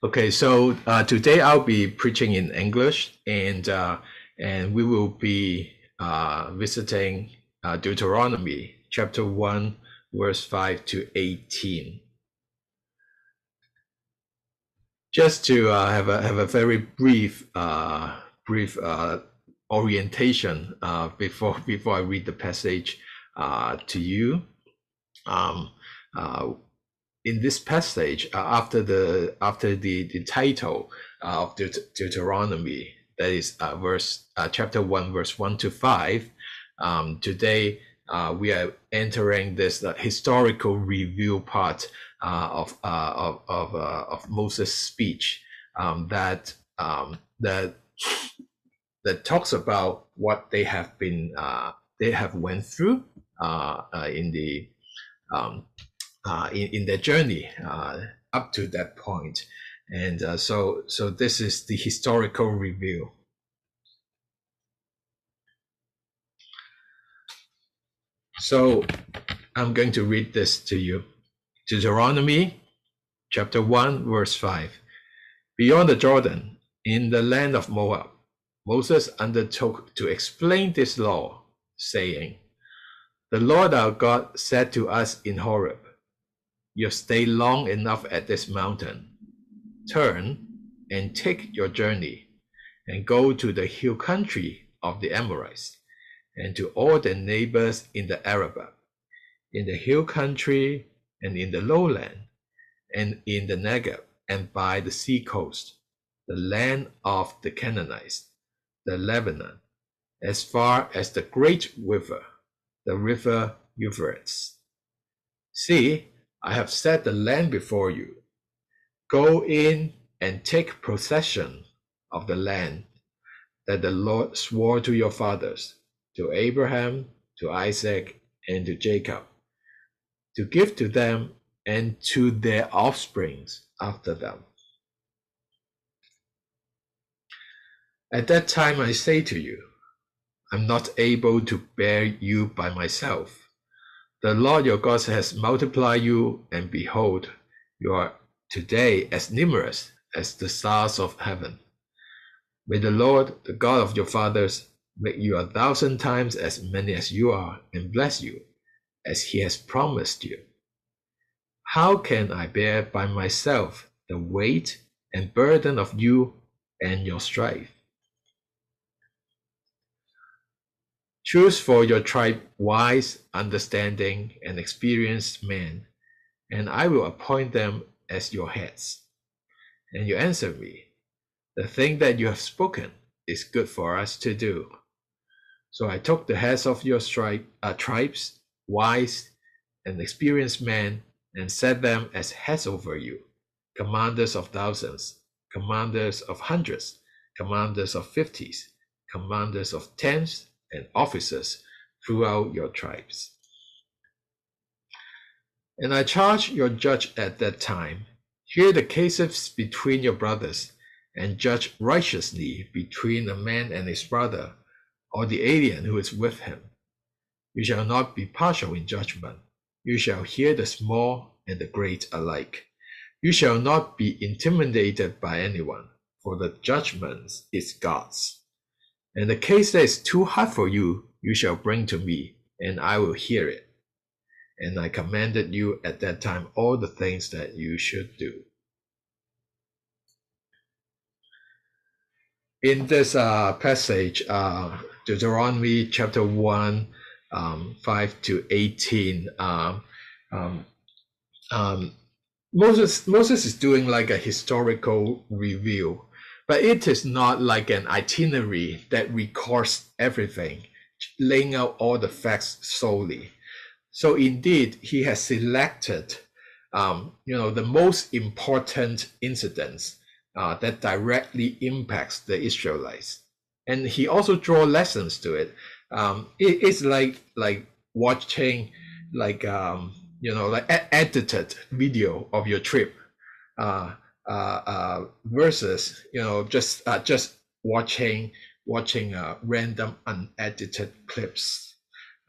Okay, so uh, today I'll be preaching in English, and uh, and we will be uh, visiting uh, Deuteronomy chapter one, verse five to eighteen. Just to uh, have a have a very brief uh, brief orientation before before I read the passage to you. Um, in this passage, uh, after the after the the title uh, of Deut- Deuteronomy, that is uh, verse uh, chapter one, verse one to five. Um, today uh, we are entering this uh, historical review part of of of, of Moses' speech um, that um, that that talks about what they have been they have went through in the um, uh, in, in their journey uh, up to that point. And uh, so, so this is the historical review. So I'm going to read this to you. Deuteronomy chapter 1, verse 5. Beyond the Jordan, in the land of Moab, Moses undertook to explain this law, saying, The Lord our God said to us in Horeb, you stay long enough at this mountain. Turn and take your journey and go to the hill country of the Amorites and to all their neighbors in the Arabah, in the hill country and in the lowland, and in the Negev and by the sea coast, the land of the Canaanites, the Lebanon, as far as the great river, the river Euphrates. See, I have set the land before you. Go in and take possession of the land that the Lord swore to your fathers, to Abraham, to Isaac, and to Jacob, to give to them and to their offsprings after them. At that time I say to you, I'm not able to bear you by myself. The Lord your God has multiplied you, and behold, you are today as numerous as the stars of heaven. May the Lord, the God of your fathers, make you a thousand times as many as you are, and bless you, as he has promised you. How can I bear by myself the weight and burden of you and your strife? Choose for your tribe wise, understanding, and experienced men, and I will appoint them as your heads. And you answer me, The thing that you have spoken is good for us to do. So I took the heads of your tribe, uh, tribes, wise and experienced men, and set them as heads over you, commanders of thousands, commanders of hundreds, commanders of fifties, commanders of tens, and officers throughout your tribes. And I charge your judge at that time hear the cases between your brothers, and judge righteously between a man and his brother, or the alien who is with him. You shall not be partial in judgment. You shall hear the small and the great alike. You shall not be intimidated by anyone, for the judgment is God's. And the case that is too hard for you, you shall bring to me, and I will hear it. And I commanded you at that time all the things that you should do. In this uh, passage, uh, Deuteronomy chapter 1, um, 5 to 18, um, um, um, Moses, Moses is doing like a historical review but it is not like an itinerary that records everything, laying out all the facts solely. So indeed, he has selected, um, you know, the most important incidents uh, that directly impacts the Israelites, and he also draw lessons to it. Um, it it's like like watching, like um, you know, like edited video of your trip. Uh, versus you know just uh, just watching watching uh, random unedited clips.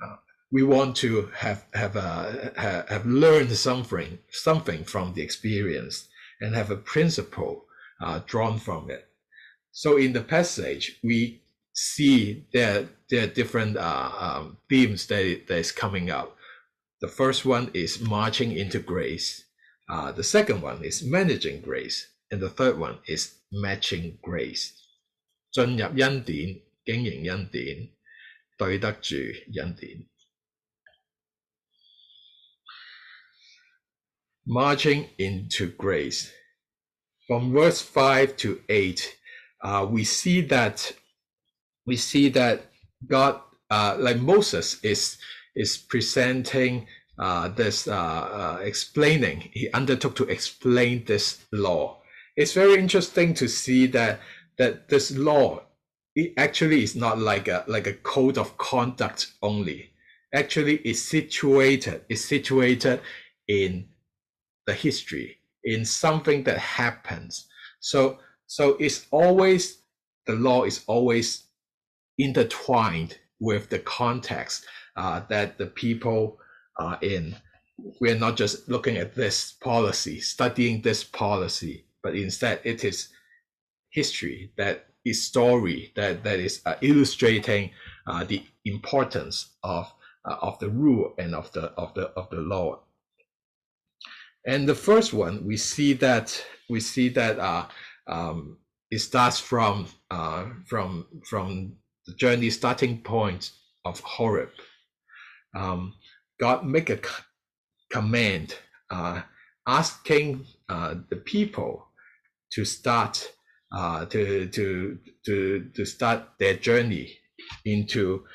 Uh, we want to have have uh, have learned something something from the experience, and have a principle uh, drawn from it. So in the passage, we see there, there are different uh, um, themes that, that is coming up. The first one is marching into grace. Uh, the second one is managing grace. And the third one is matching grace. 进入恩典，经营恩典，对得住恩典。Marching into grace. From verse 5 to 8, uh, we see that we see that God, uh, like Moses, is is presenting uh, this, uh, uh, explaining. He undertook to explain this law. It's very interesting to see that that this law, it actually is not like a like a code of conduct only. Actually, it's situated. It's situated in the history, in something that happens. So so it's always the law is always intertwined with the context uh, that the people are in. We're not just looking at this policy, studying this policy, but instead it is history that is story that that is uh, illustrating uh, the importance of uh, of the rule and of the of the of the law. And the first one we see that we see that uh, um, it starts from uh, from from the journey starting point of Horeb. Um, God make a command uh, asking uh, the people to start uh, to to to to start their journey into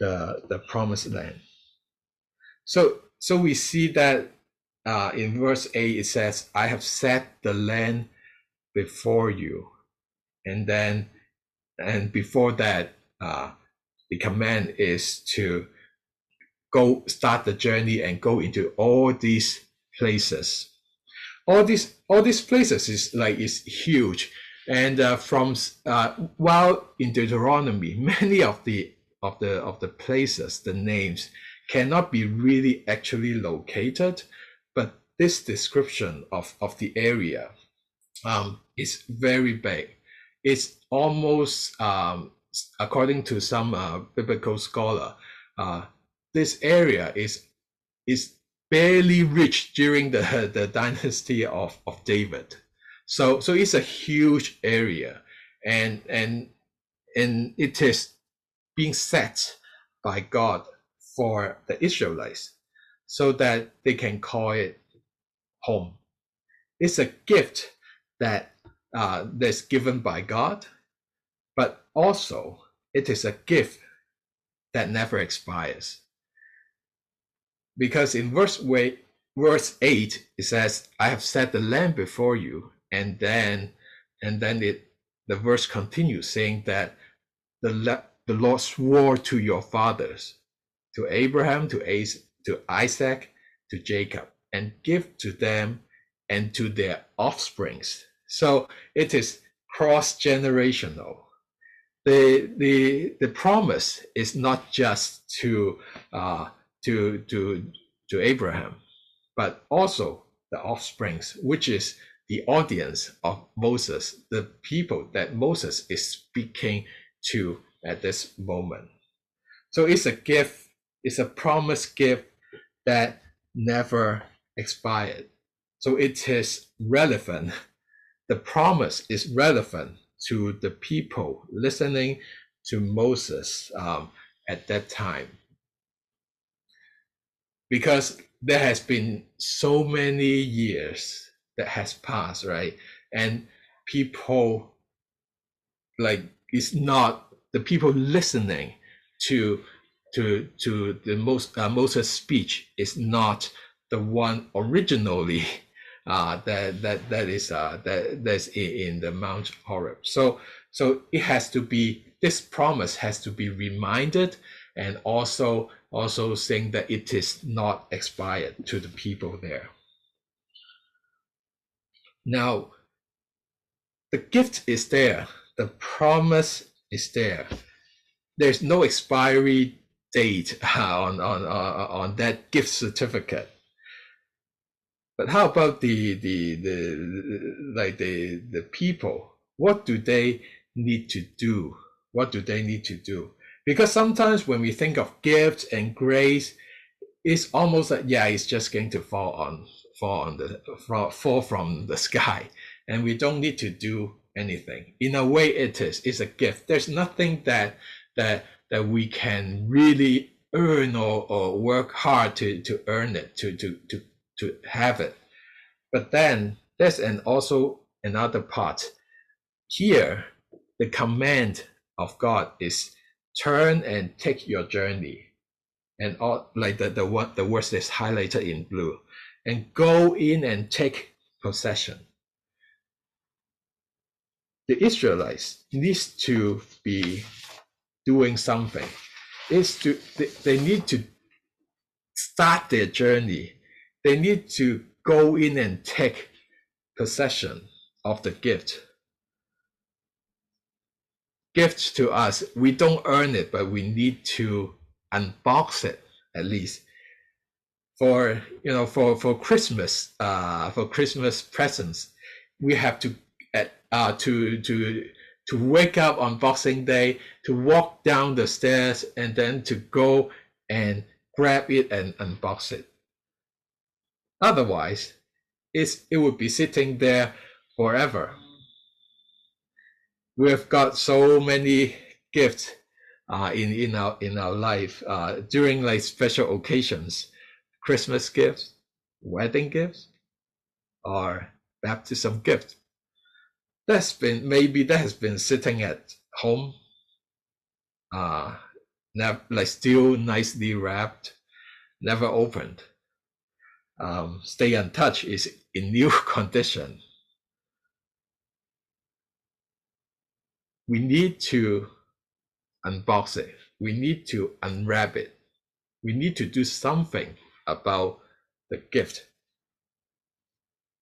the the promised land. So so we see that uh, in verse eight it says, "I have set the land before you," and then and before that uh, the command is to go start the journey and go into all these places. All these all these places is like is huge. And uh, from uh, while in deuteronomy many of the of the of the places the names cannot be really actually located but this description of of the area um, is very big. It's almost um, according to some uh, biblical scholar, uh, this area is is barely reached during the the dynasty of, of David. So so it's a huge area, and and and it is being set by God for the Israelites, so that they can call it home. It's a gift that uh, that's given by God but also it is a gift that never expires. Because in verse verse 8 it says, I have set the land before you, and then and then it the verse continues saying that the the Lord swore to your fathers, to Abraham, to to Isaac, to Jacob, and give to them and to their offsprings. So it is cross generational the the the promise is not just to uh, to to to Abraham, but also the offsprings, which is the audience of Moses, the people that Moses is speaking to at this moment. So it's a gift, it's a promise gift that never expired. So it is relevant. The promise is relevant to the people listening to Moses um, at that time. Because there has been so many years that has passed, right? And people like it's not the people listening to to to the most uh, Moses speech is not the one originally uh, that that that is uh, that that's in, in the Mount Horeb. So so it has to be this promise has to be reminded and also also saying that it is not expired to the people there. Now, the gift is there, the promise is there. There's no expiry date on on on, on that gift certificate but how about the, the, the, like the, the people? What do they need to do? What do they need to do? Because sometimes when we think of gifts and grace, it's almost like, yeah, it's just going to fall on, fall on the, fall from the sky. And we don't need to do anything. In a way, it is, it's a gift. There's nothing that, that, that we can really earn or, or work hard to, to earn it, to, to, to, to have it. But then there's an also another part. Here, the command of God is turn and take your journey. And all like the, the what the words is highlighted in blue. And go in and take possession. The Israelites needs to be doing something is to they, they need to start their journey. They need to go in and take possession of the gift. Gifts to us, we don't earn it, but we need to unbox it at least. For you know, for for Christmas, uh, for Christmas presents, we have to uh, to to to wake up on Boxing Day, to walk down the stairs, and then to go and grab it and unbox it. Otherwise, it's, it would be sitting there forever. We've got so many gifts uh, in, in, our, in our life uh, during like special occasions, Christmas gifts, wedding gifts, or baptism gifts that's been maybe that has been sitting at home uh like still nicely wrapped never opened. Um stay in touch is in new condition we need to unbox it. We need to unwrap it. We need to do something about the gift.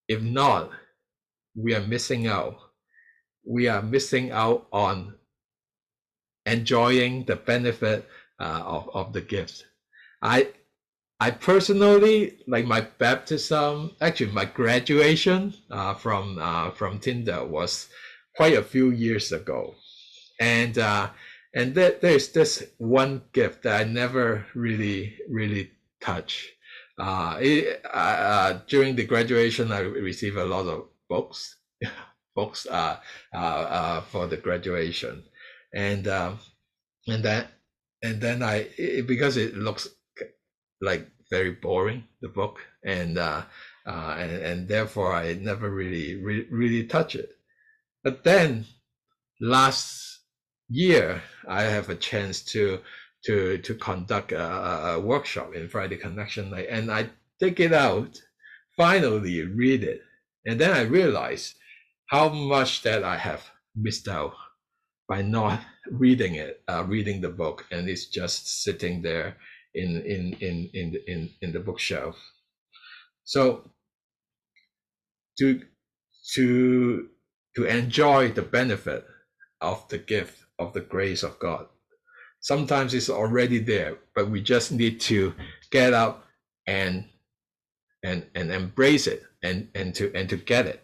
If not we are missing out. We are missing out on enjoying the benefit uh, of, of the gift. I I personally like my baptism, actually my graduation uh, from uh, from Tyndale was quite a few years ago, and uh, and there, there's this one gift that I never really really touch. Uh, it, uh, uh, during the graduation, I received a lot of books, books uh, uh, uh, for the graduation, and um, and then and then I it, because it looks like very boring the book, and and and therefore I never really re- really touch it. But then last year I have a chance to to to conduct a, a workshop in Friday Connection and I take it out, finally read it, and then I realized how much that I have missed out by not reading it, uh, reading the book, and it's just sitting there in in in in the, in, in the bookshelf. So to to to enjoy the benefit of the gift of the grace of God. Sometimes it's already there, but we just need to get up and and and embrace it and and to and to get it.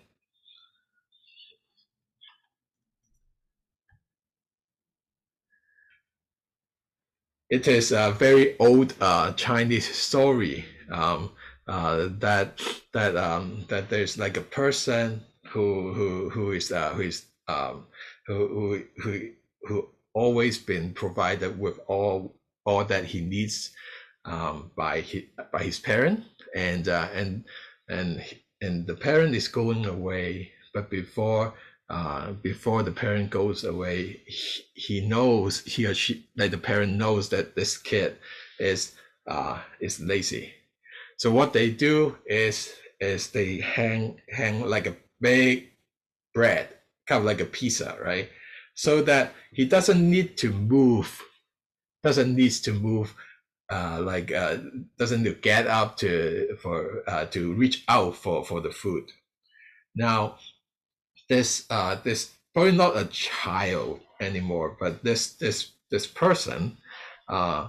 it is a very old uh, Chinese story um, uh, that that um, that there's like a person who who who is uh, who is um, who who who always been provided with all all that he needs um, by his by his parent and uh, and and and the parent is going away but before uh, before the parent goes away, he, he, knows he or she like the parent knows that this kid is uh, is lazy. So what they do is is they hang hang like a big bread, kind of like a pizza, right? So that he doesn't need to move, doesn't need to move uh, like uh, doesn't need to get up to for uh, to reach out for for the food. Now this uh this probably not a child anymore, but this this this person uh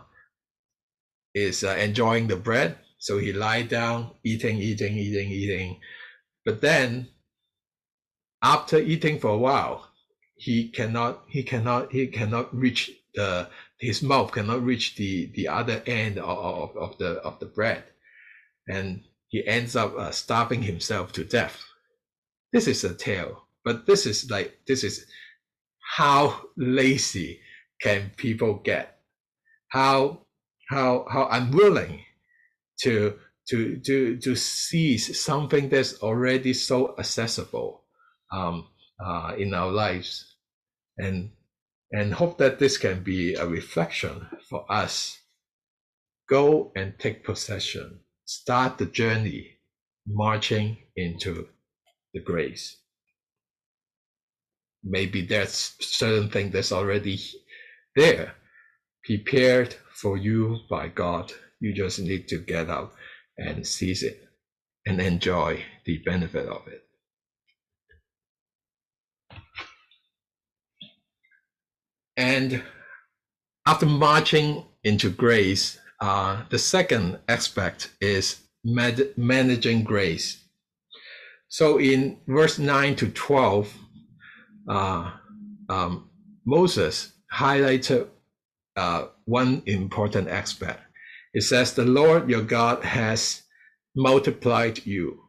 is uh, enjoying the bread So he lie down, eating, eating, eating, eating. But then, after eating for a while, he cannot, he cannot, he cannot reach the his mouth cannot reach the the other end of, of, the of the bread, and he ends up uh, starving himself to death. This is a tale, but this is like this is how lazy can people get, how how how unwilling to to to to seize something that's already so accessible um, uh, in our lives, and and hope that this can be a reflection for us. Go and take possession. Start the journey marching into the grace. Maybe there's certain thing that's already there, prepared for you by God. You just need to get out and seize it and enjoy the benefit of it. And after marching into grace, uh, the second aspect is med- managing grace. So in verse 9 to 12, uh, um, Moses highlighted uh, one important aspect. It says, The Lord your God has multiplied you.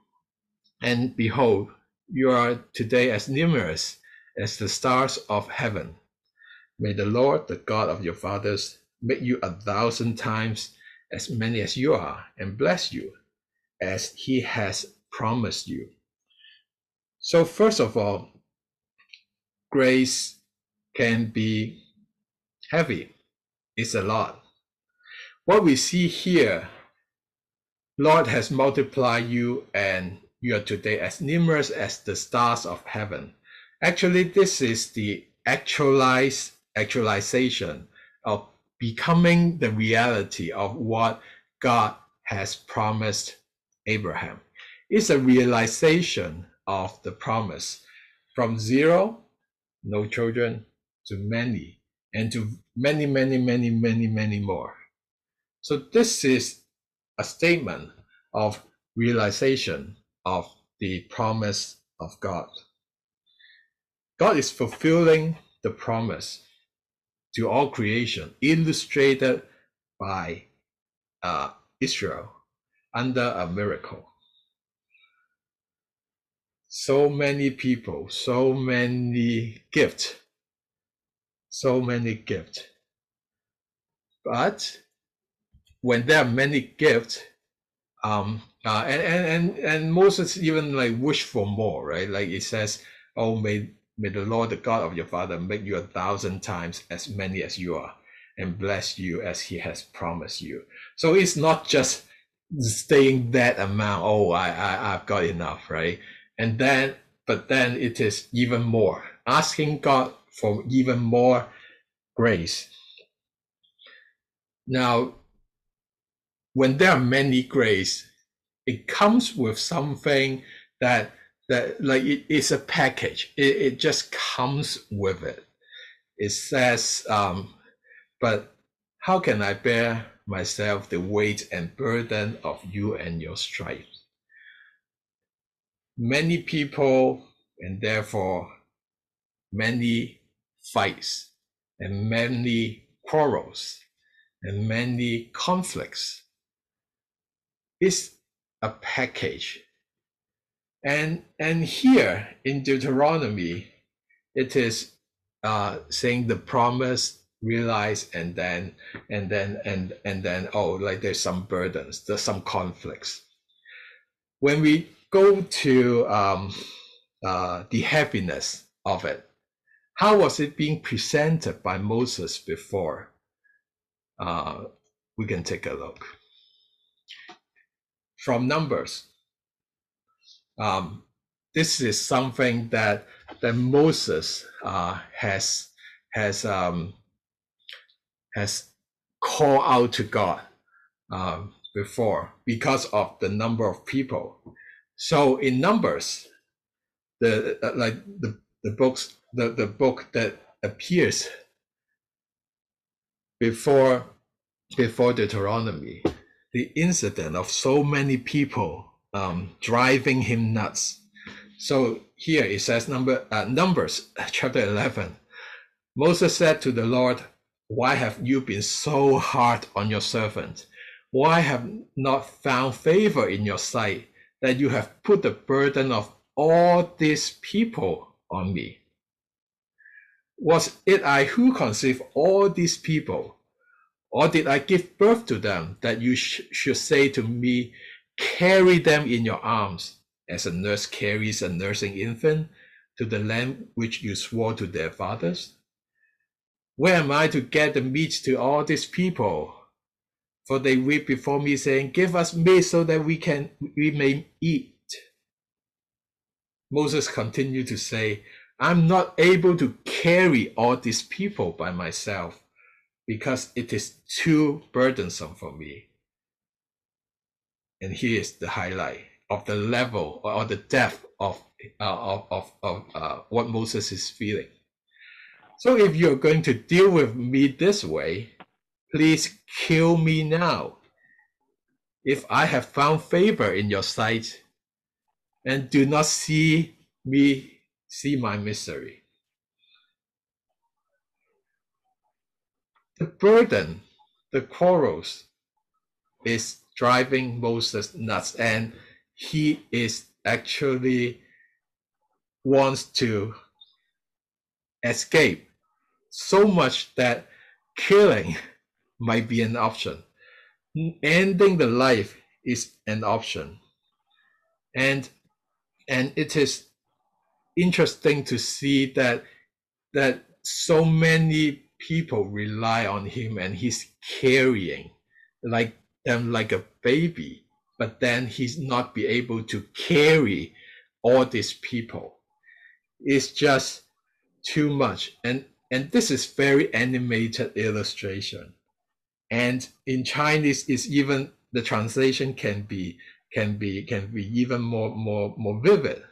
And behold, you are today as numerous as the stars of heaven. May the Lord, the God of your fathers, make you a thousand times as many as you are, and bless you as he has promised you. So, first of all, grace can be heavy, it's a lot. What we see here, Lord has multiplied you, and you are today as numerous as the stars of heaven. Actually, this is the actualized actualization of becoming the reality of what God has promised Abraham. It's a realization of the promise from zero, no children, to many, and to many, many, many, many, many more. So this is a statement of realization of the promise of God. God is fulfilling the promise to all creation, illustrated by uh, Israel under a miracle. So many people, so many gifts, so many gifts. But when there are many gifts, um, uh, and, and, and, and Moses even like wish for more, right? Like it says, oh, may May the Lord, the God of your father, make you a thousand times as many as you are and bless you as he has promised you. So it's not just staying that amount. Oh, I, I, I've got enough, right? And then, but then it is even more asking God for even more grace. Now, when there are many grace, it comes with something that that like it, it's a package. It, it just comes with it. It says, um, but how can I bear myself the weight and burden of you and your strife? Many people, and therefore many fights, and many quarrels, and many conflicts. It's a package and and here in Deuteronomy, it is uh, saying the promise realized and then and then and and then oh like there's some burdens there's some conflicts. When we go to um, uh, the heaviness of it how was it being presented by moses before? Uh, we can take a look. From numbers um, this is something that that Moses uh, has has um, has called out to God um, before because of the number of people. So in Numbers, the uh, like the the books the, the book that appears before before Deuteronomy, the incident of so many people um, driving him nuts. So here it says number uh, Numbers chapter 11. Moses said to the Lord, Why have you been so hard on your servant? Why have not found favor in your sight that you have put the burden of all these people on me? Was it I who conceived all these people? Or did I give birth to them that you sh should say to me, Carry them in your arms, as a nurse carries a nursing infant to the land which you swore to their fathers? Where am I to get the meat to all these people? For they weep before me, saying, Give us meat so that we can we may eat. Moses continued to say, I'm not able to carry all these people by myself because it is too burdensome for me. And here is the highlight of the level or the depth of uh, of of, of uh, what Moses is feeling. So if you're going to deal with me this way, please kill me now. If I have found favor in your sight, and do not see me see my misery. The burden, the quarrels, is driving Moses nuts, and he is actually wants to escape so much that killing might be an option. Ending the life is an option. And and it is interesting to see that that so many people rely on him and he's carrying like them like a baby but then he's not be able to carry all these people it's just too much and and this is very animated illustration and in chinese is even the translation can be can be can be even more more more vivid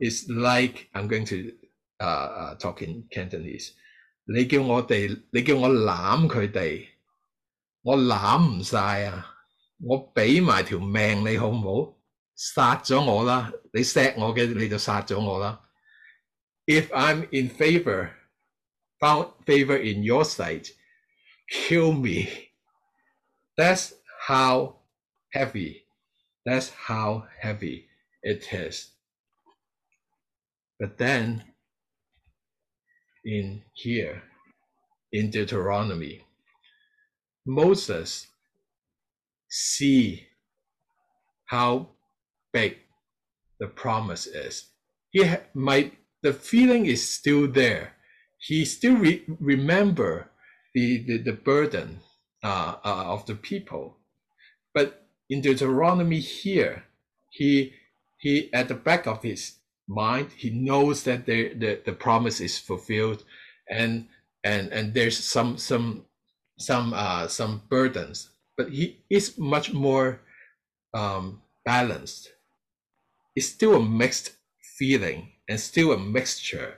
it's like i'm going to uh, uh talk in cantonese 你叫我哋，你叫我揽佢哋， 我揽唔晒啊！我俾埋条命你好唔好？杀咗我啦！你锡我嘅你就杀咗我啦。If I'm in favor, found favor in your sight, kill me. That's how heavy. That's how heavy it is. But then in here in Deuteronomy. Moses see how big the promise is. He might the feeling is still there. He still re remember the, the, the burden uh, uh, of the people. But in Deuteronomy here, he he at the back of his mind. He knows that the, the, the promise is fulfilled and and and there's some some some uh some burdens, but he is much more um balanced. It's still a mixed feeling and still a mixture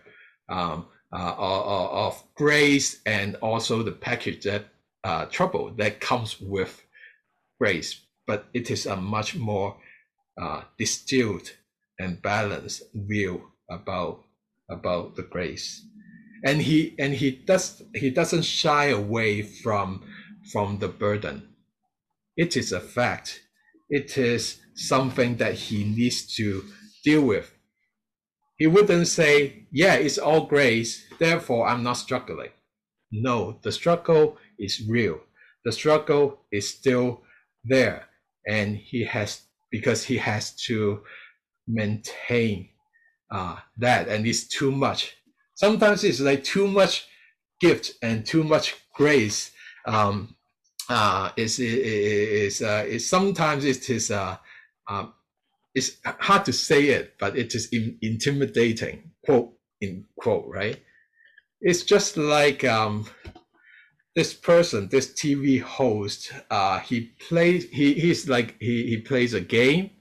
um, uh, of, grace and also the package that uh, trouble that comes with grace, but it is a much more uh, distilled and balanced view about about the grace and he and he does he doesn't shy away from from the burden. It is a fact. It is something that he needs to deal with. He wouldn't say yeah it's all grace therefore i'm not struggling. No the struggle is real. The struggle is still there. And he has because he has to maintain uh, that, and it's too much. Sometimes it's like too much gift and too much grace. Um, uh, is is uh, is sometimes it is uh, uh, it's hard to say it, but it is in, intimidating. Quote in quote, right? It's just like um, this person, this TV host. Uh, he plays. He he's like he he plays a game,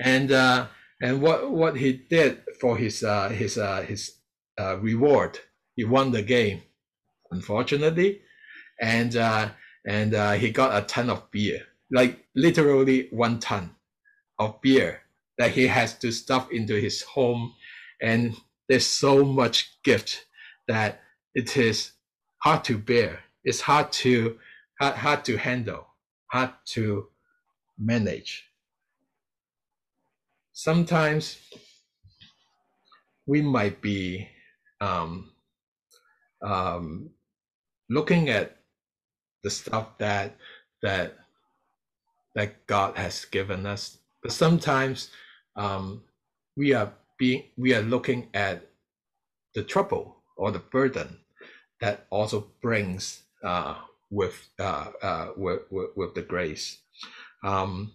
and uh, and what what he did for his uh, his uh, his uh, reward, he won the game, unfortunately, and uh, and uh, he got a ton of beer. like literally one ton of beer that he has to stuff into his home. And there's so much gift that it is hard to bear. It's hard to hard, hard to handle, hard to manage. Sometimes we might be um, um, looking at the stuff that that that God has given us, but sometimes um, we are being we are looking at the trouble or the burden that also brings uh, with, uh, uh, with, with, with the grace. Um,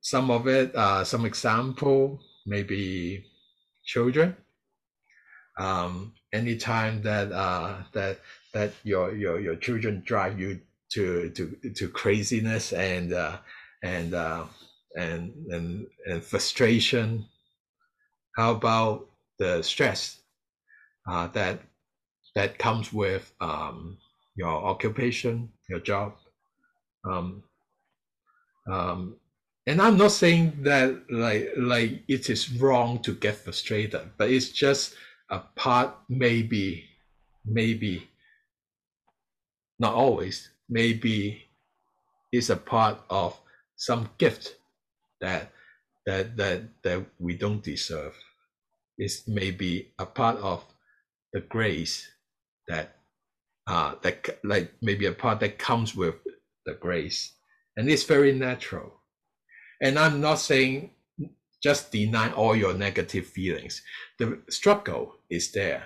some of it, uh, some example, maybe children. Um, anytime that uh, that that your your your children drive you to to to craziness and uh, and uh, and and and frustration. How about the stress uh, that that comes with um, your occupation, your job? Um, um, and I'm not saying that like like it is wrong to get frustrated, but it's just a part maybe maybe not always maybe is a part of some gift that that that that we don't deserve. It's maybe a part of the grace that uh that like maybe a part that comes with the grace, and it's very natural. And I'm not saying just deny all your negative feelings. The struggle is there,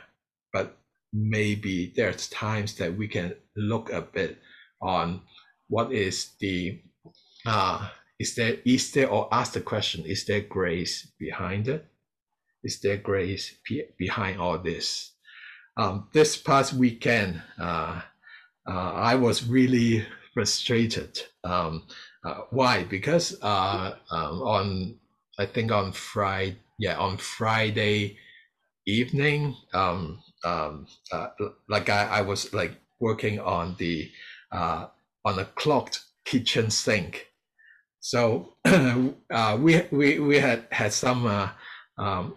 but maybe there's times that we can look a bit on what is the uh, is there is there or ask the question is there grace behind it? Is there grace behind all this? Um, this past weekend uh, uh, i was really frustrated. Um, uh, why? Because uh, um, on i think on friday yeah on friday evening um, um, uh, like I, I was like working on the uh, on a clogged kitchen sink. So uh, we we we had had some uh, um,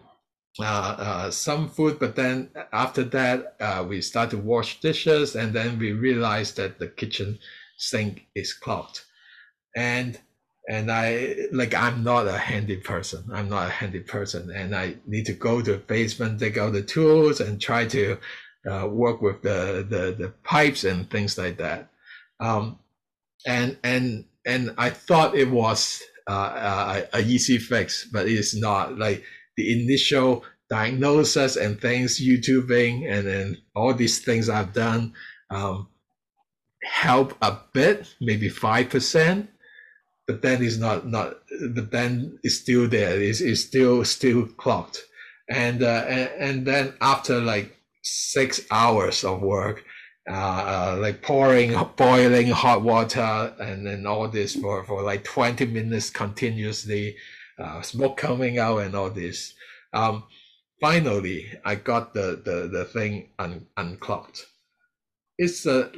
uh, uh, some food, but then after that we start to wash dishes, and then we realized that the kitchen sink is clogged, and and I like I'm not a handy person. I'm not a handy person, and I need to go to the basement, take out the tools, and try to uh, work with the, the the pipes and things like that. Um, and and and I thought it was uh, a, a easy fix, but it's not. Like the initial diagnosis and things, YouTubing, and then all these things I've done um, help a bit, maybe five percent, but then is not not. the then is still there. It's, it's still still clogged, and, uh, and and then after like six hours of work, uh, uh, like pouring boiling hot water and then all this for, for like 20 minutes continuously uh, smoke coming out and all this um, finally i got the the, the thing un, unclogged it's a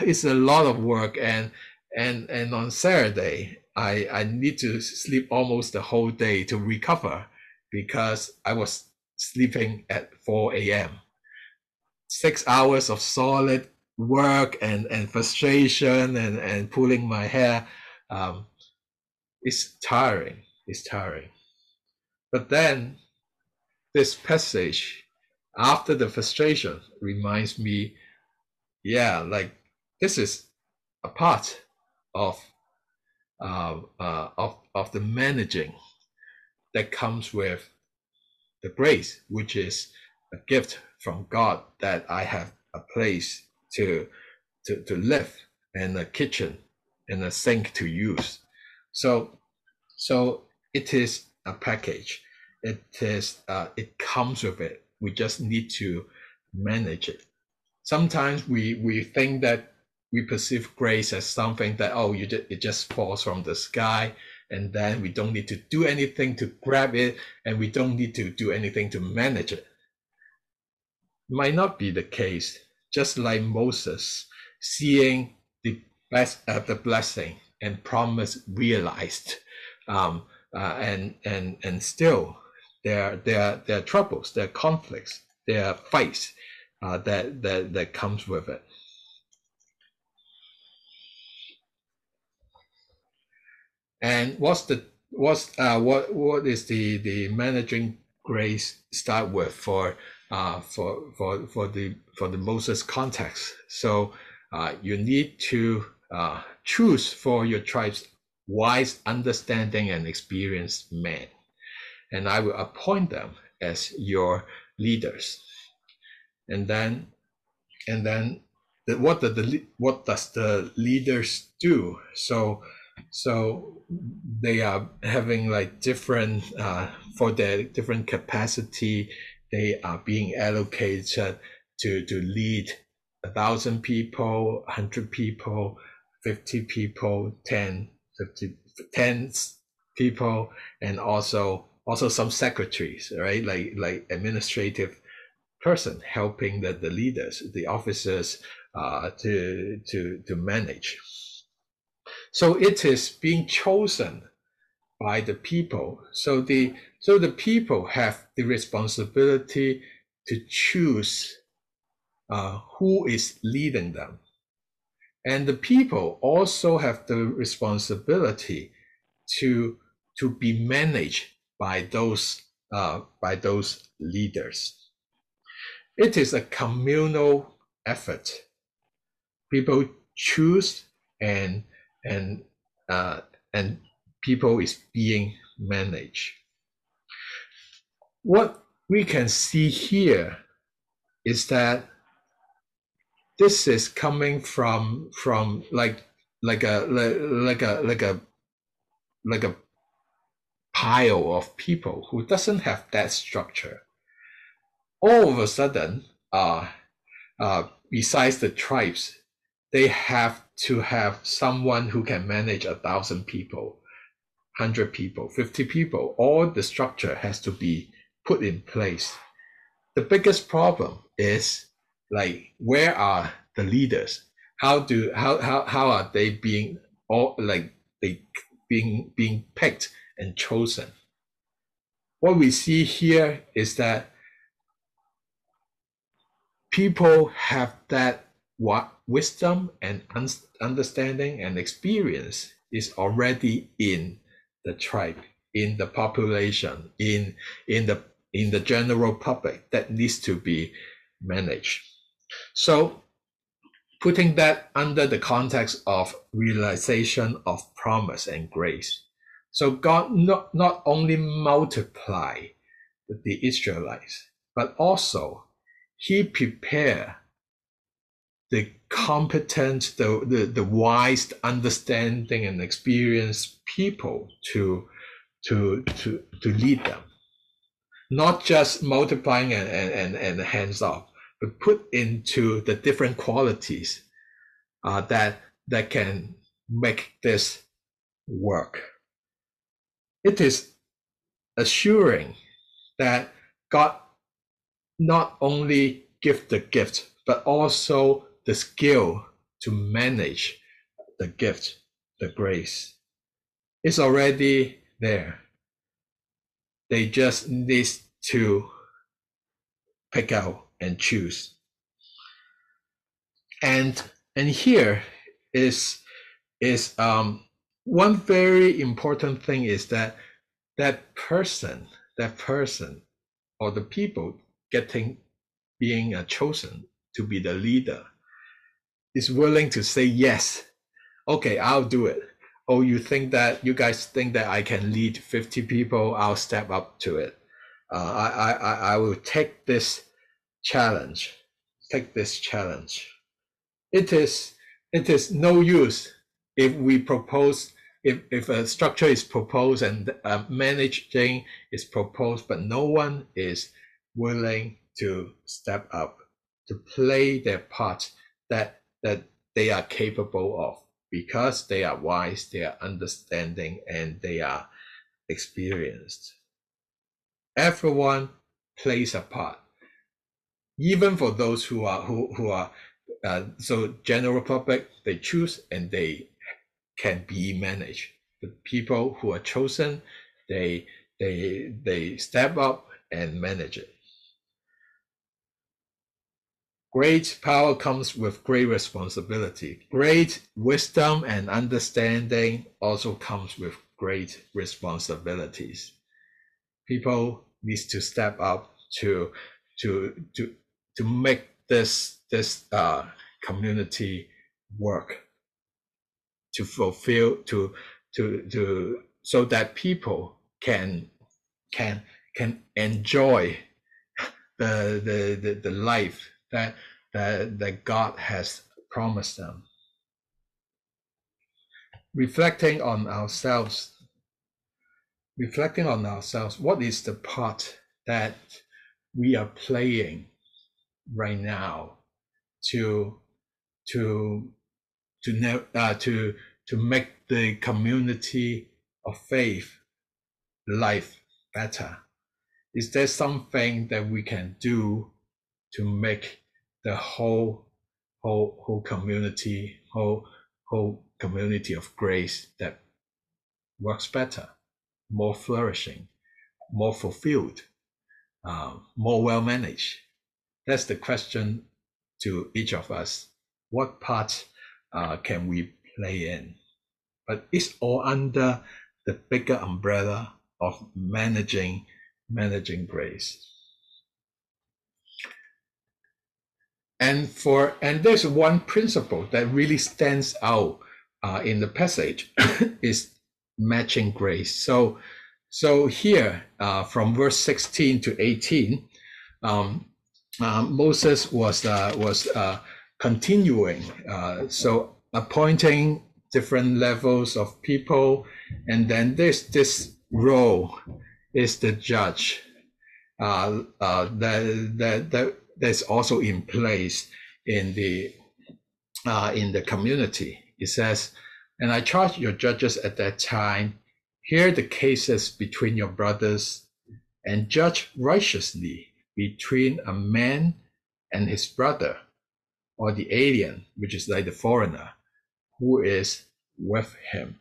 it's a lot of work and and and on saturday i i need to sleep almost the whole day to recover because i was sleeping at 4 a.m six hours of solid work and, and frustration and, and pulling my hair um, it's tiring it's tiring. But then this passage after the frustration reminds me yeah like this is a part of uh, uh, of of the managing that comes with the grace which is a gift from God that I have a place to, to, to live and a kitchen and a sink to use. So, so it is a package. It is, uh, it comes with it. We just need to manage it. Sometimes we, we think that we perceive grace as something that, oh, you just, it just falls from the sky and then we don't need to do anything to grab it and we don't need to do anything to manage it might not be the case, just like Moses seeing the, best, uh, the blessing and promise realized. Um, uh, and and and still there there there are troubles, there are conflicts, there are fights uh, that that that comes with it. And what's the what's uh, what what is the the managing grace start with for uh, for for for the for the Moses context? So uh, you need to uh, choose for your tribes wise, understanding, and experienced men, and I will appoint them as your leaders. And then, and then, the, what the, the what does the leaders do? So, so they are having like different uh, for their different capacity. They are being allocated to to lead a thousand people, hundred people, 50 people, 10, 50, 10 people, and also also some secretaries, right? Like like administrative person helping the, the leaders, the officers uh, to to to manage. So it is being chosen by the people. So the so the people have the responsibility to choose uh, who is leading them. And the people also have the responsibility to, to be managed by those, uh, by those leaders. It is a communal effort. People choose and, and, uh, and people is being managed. What we can see here is that this is coming from from like like a like a like a like a pile of people who doesn't have that structure all of a sudden uh uh besides the tribes they have to have someone who can manage a thousand people 100 people 50 people all the structure has to be put in place. The biggest problem is like where are the leaders? How do how how, how are they being all like they being being picked and chosen? What we see here is that people have that what wisdom and understanding and experience is already in the tribe in the population in in the in the general public that needs to be managed so putting that under the context of realization of promise and grace. So God not, not only multiply the Israelites, but also he prepare the competent, the, the, the wise, understanding and experienced people to, to, to, to lead them. Not just multiplying and, and, and, and hands off, but put into the different qualities uh, that that can make this work. It is assuring that God not only give the gift, but also the skill to manage the gift, the grace. It's already there. They just need to pick out and choose. And and here is is um, one very important thing is that that person, that person, or the people getting being uh, chosen to be the leader is willing to say yes. Okay, I'll do it. Oh, you think that you guys think that I can lead 50 people? I'll step up to it. Uh, I, I, I will take this challenge. Take this challenge. It is it is no use if we propose if, if a structure is proposed and uh, managing is proposed, but no one is willing to step up to play their part that that they are capable of because they are wise, they are understanding, and they are experienced. Everyone plays a part even for those who are who, who are uh, so general public they choose and they can be managed. The people who are chosen, they they they step up and manage it. Great power comes with great responsibility. Great wisdom and understanding also comes with great responsibilities. People need to step up to to to to make this this uh, community work to fulfill to to to so that people can can can enjoy the the the, the life that that that God has promised them. Reflecting on ourselves, reflecting on ourselves, what is the part that we are playing right now to to to uh, to to make the community of faith life better? Is there something that we can do to make the whole whole whole community whole whole community of grace that works better, more flourishing, more fulfilled, uh, more well managed? That's the question to each of us. What part uh, can we play in? But it's all under the bigger umbrella of managing managing grace. And for and there's one principle that really stands out uh, in the passage is matching grace. So so here uh, from verse 16 to 18, um, uh, Moses was uh, was uh, continuing uh, so appointing different levels of people, and then there's this role is the judge that, that, that that's also in place in the uh, in the community. It says, and I charge your judges at that time, hear the cases between your brothers and judge righteously between a man and his brother, or the alien, which is like the foreigner, who is with him.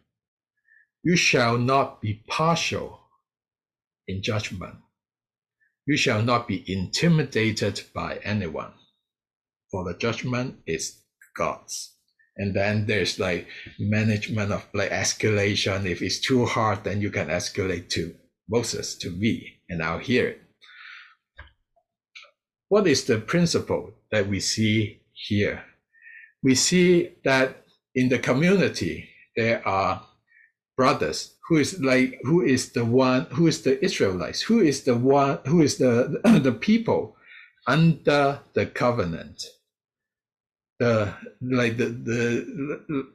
You shall not be partial in judgment. You shall not be intimidated by anyone, for the judgment is God's. And then there's like management of like escalation. If it's too hard, then you can escalate to Moses, to me, and I'll hear it. What is the principle that we see here? We see that in the community, there are brothers who is like who is the one who is the israelites who is the one who is the the people under the covenant the like the the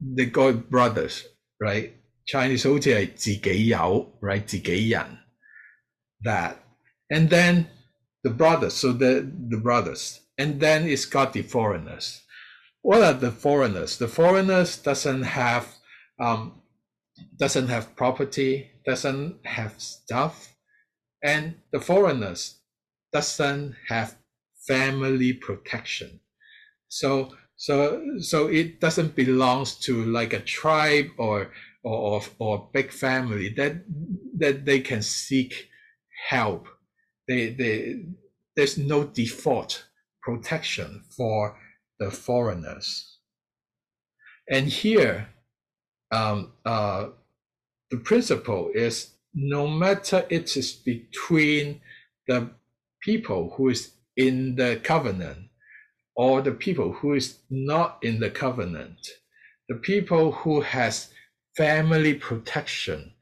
the god brothers right chinese 好似系自己有 right 自己人 that and then the brothers so the the brothers and then it's got the foreigners what are the foreigners the foreigners doesn't have um, doesn't have property, doesn't have stuff, and the foreigners doesn't have family protection. So so so it doesn't belongs to like a tribe or or or big family that that they can seek help. They they there's no default protection for the foreigners. And here um, uh, the principle is no matter it is between the people who is in the covenant or the people who is not in the covenant, the people who has family protection,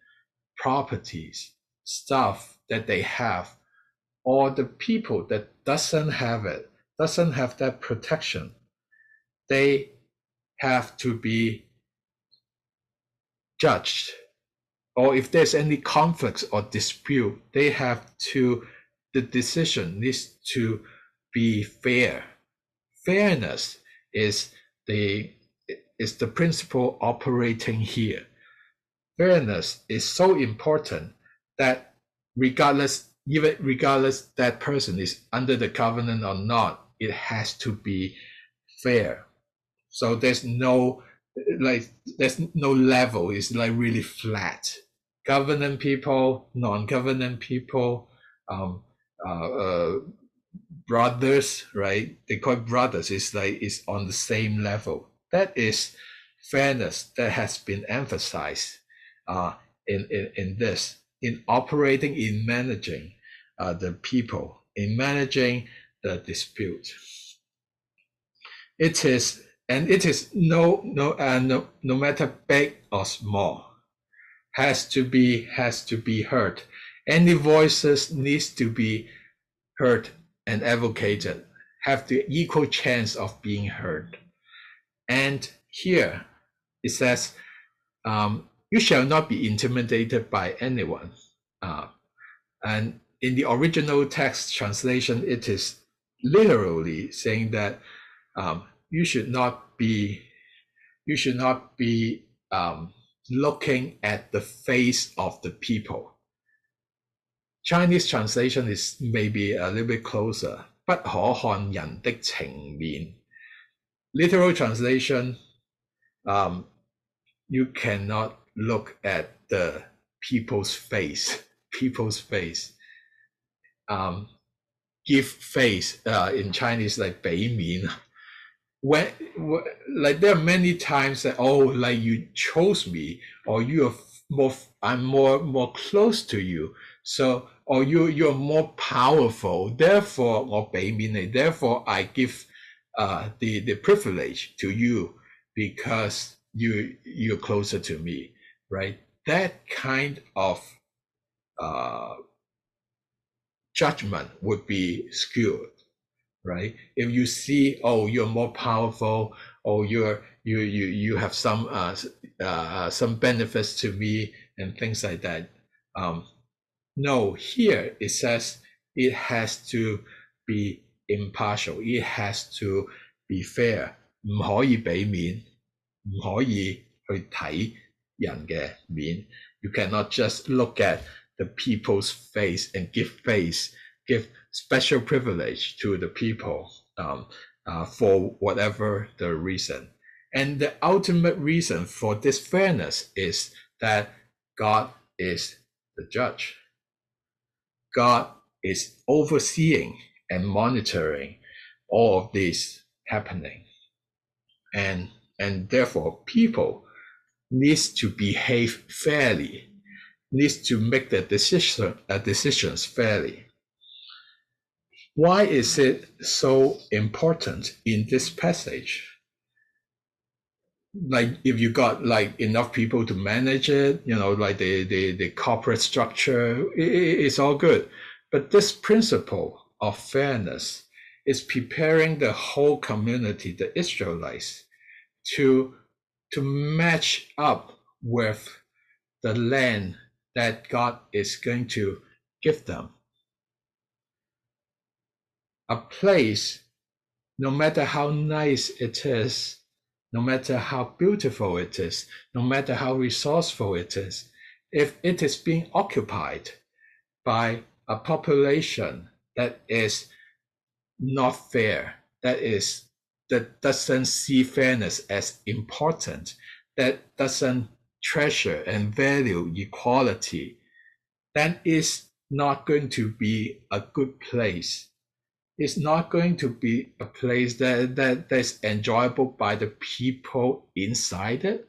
properties, stuff that they have, or the people that doesn't have it, doesn't have that protection, they have to be judged or if there's any conflicts or dispute they have to the decision needs to be fair. Fairness is the is the principle operating here. Fairness is so important that regardless even regardless that person is under the covenant or not it has to be fair. So there's no like there's no level. It's like really flat. Government people, non-government people, um, uh, uh, brothers, right? They call brothers. It's like it's on the same level. That is fairness that has been emphasized uh, in, in, in this, in operating, in managing uh, the people, in managing the dispute. It is, and it is no, no, uh, no, no matter big or small, has to be, has to be heard. Any voices needs to be heard and advocated, have the equal chance of being heard. And here it says, um, you shall not be intimidated by anyone. Uh, and in the original text translation, it is literally saying that um, you should not be you should not be um, looking at the face of the people. Chinese translation is maybe a little bit closer. 不可看人的情面. Literal translation, um, you cannot look at the people's face, people's face. Um, give face uh, in Chinese like 俾面 when, like there are many times that oh like you chose me or you are more I'm more more close to you. So or you you're more powerful. Therefore or therefore I give uh the the privilege to you because you you're closer to me right? That kind of uh judgment would be skewed right? If you see, oh, you're more powerful, or you're you you you have some uh, uh some benefits to me and things like that. Um, no, here it says it has to be impartial. It has to be fair. 唔可以俾面，唔可以去睇人嘅面。You cannot just look at the people's face and give face, Give special privilege to the people um, uh, for whatever the reason. And the ultimate reason for this fairness is that God is the judge. God is overseeing and monitoring all of this happening. And, and therefore people needs to behave fairly, needs to make the decision, uh, decisions fairly. Why is it so important in this passage? Like if you got like enough people to manage it, you know, like the the, the corporate structure, it, it's all good. But this principle of fairness is preparing the whole community, the Israelites, to to match up with the land that God is going to give them a place, no matter how nice it is, no matter how beautiful it is, no matter how resourceful it is, if it is being occupied by a population that is not fair, that is that doesn't see fairness as important, that doesn't treasure and value equality, then it's not going to be a good place it's not going to be a place that, that that's enjoyable by the people inside it.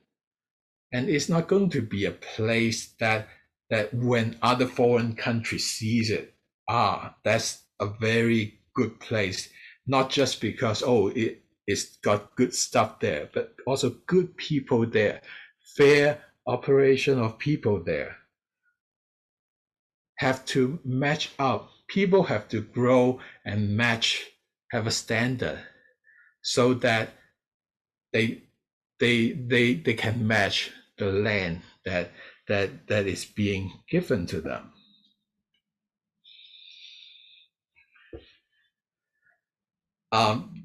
And it's not going to be a place that that when other foreign countries sees it ah that's a very good place. Not just because oh it, it's got good stuff there but also good people there. Fair operation of people there. Have to match up people have to grow and match, have a standard so that they they they they can match the land that that that is being given to them. Um,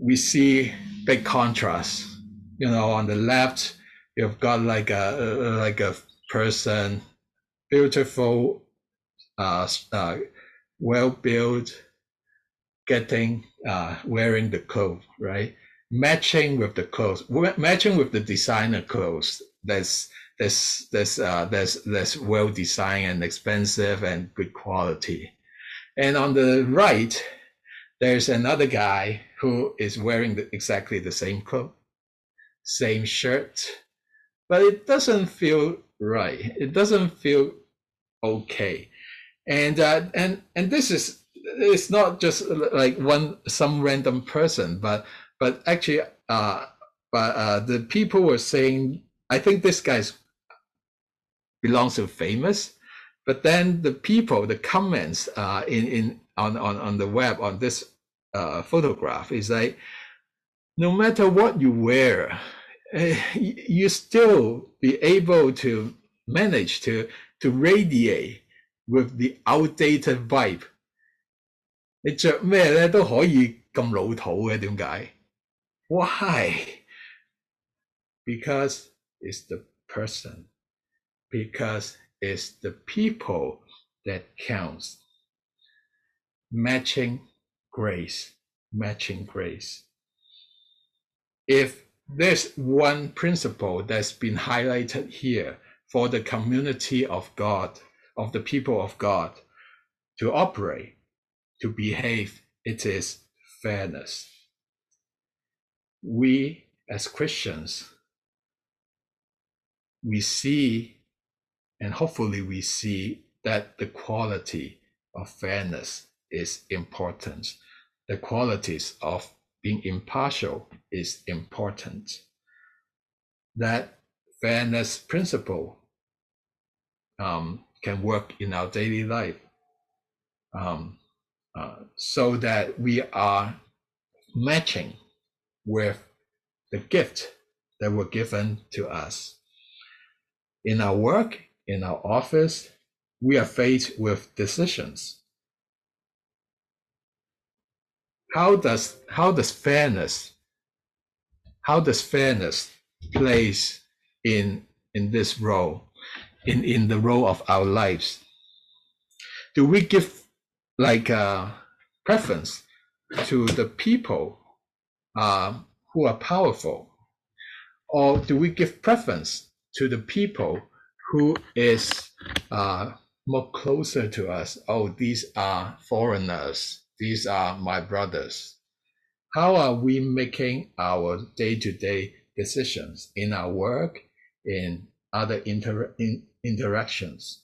we see big contrast. You know, on the left, you've got like a like a person, beautiful uh, uh, well built, getting uh, wearing the clothes, right? matching with the clothes, matching with the designer clothes. That's that's that's uh, that's that's well designed and expensive and good quality. And on the right, there's another guy who is wearing the, exactly the same coat, same shirt, but it doesn't feel right. It doesn't feel okay. And uh, and and this is it's not just like one some random person, but but actually, uh, but uh, the people were saying, I think this guy's belongs to famous, but then the people, the comments uh, in in on on on the web on this uh, photograph is like, no matter what you wear, uh, you still be able to manage to to radiate with the outdated vibe。你着咩咧都可以咁老土嘅，点解？Why? Because it's the person. Because it's the people that counts. Matching grace, matching grace. If there's one principle that's been highlighted here for the community of God, of the people of God to operate, to behave, it is fairness. We as Christians, we see, and hopefully we see that the quality of fairness is important. The qualities of being impartial is important. That fairness principle um, can work in our daily life um, uh, so that we are matching with the gift that were given to us. In our work, in our office, we are faced with decisions. How does how does fairness how does fairness plays in in this role in, in the role of our lives? Do we give like uh, preference to the people uh, who are powerful? Or do we give preference to the people who is uh, more closer to us? Oh, these are foreigners. These are my brothers. How are we making our day-to-day decisions in our work, in other inter in interactions.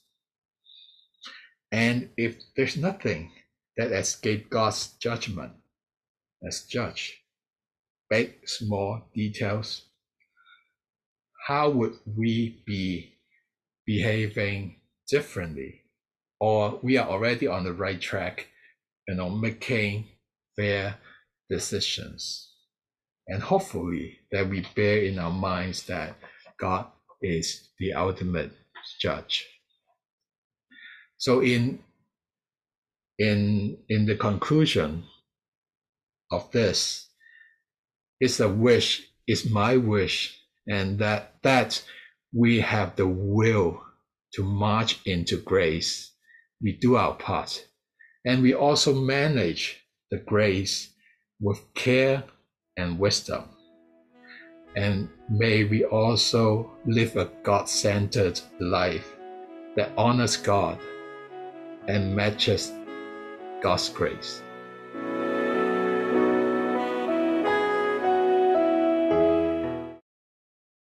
And if there's nothing that escapes God's judgment as judge, big, small details, how would we be behaving differently? Or we are already on the right track, you know, making fair decisions. And hopefully that we bear in our minds that God is the ultimate judge. So in in in the conclusion of this, it's a wish, it's my wish, and that that we have the will to march into grace. We do our part. And we also manage the grace with care and wisdom. And may we also live a God centered life that honors God and matches God's grace.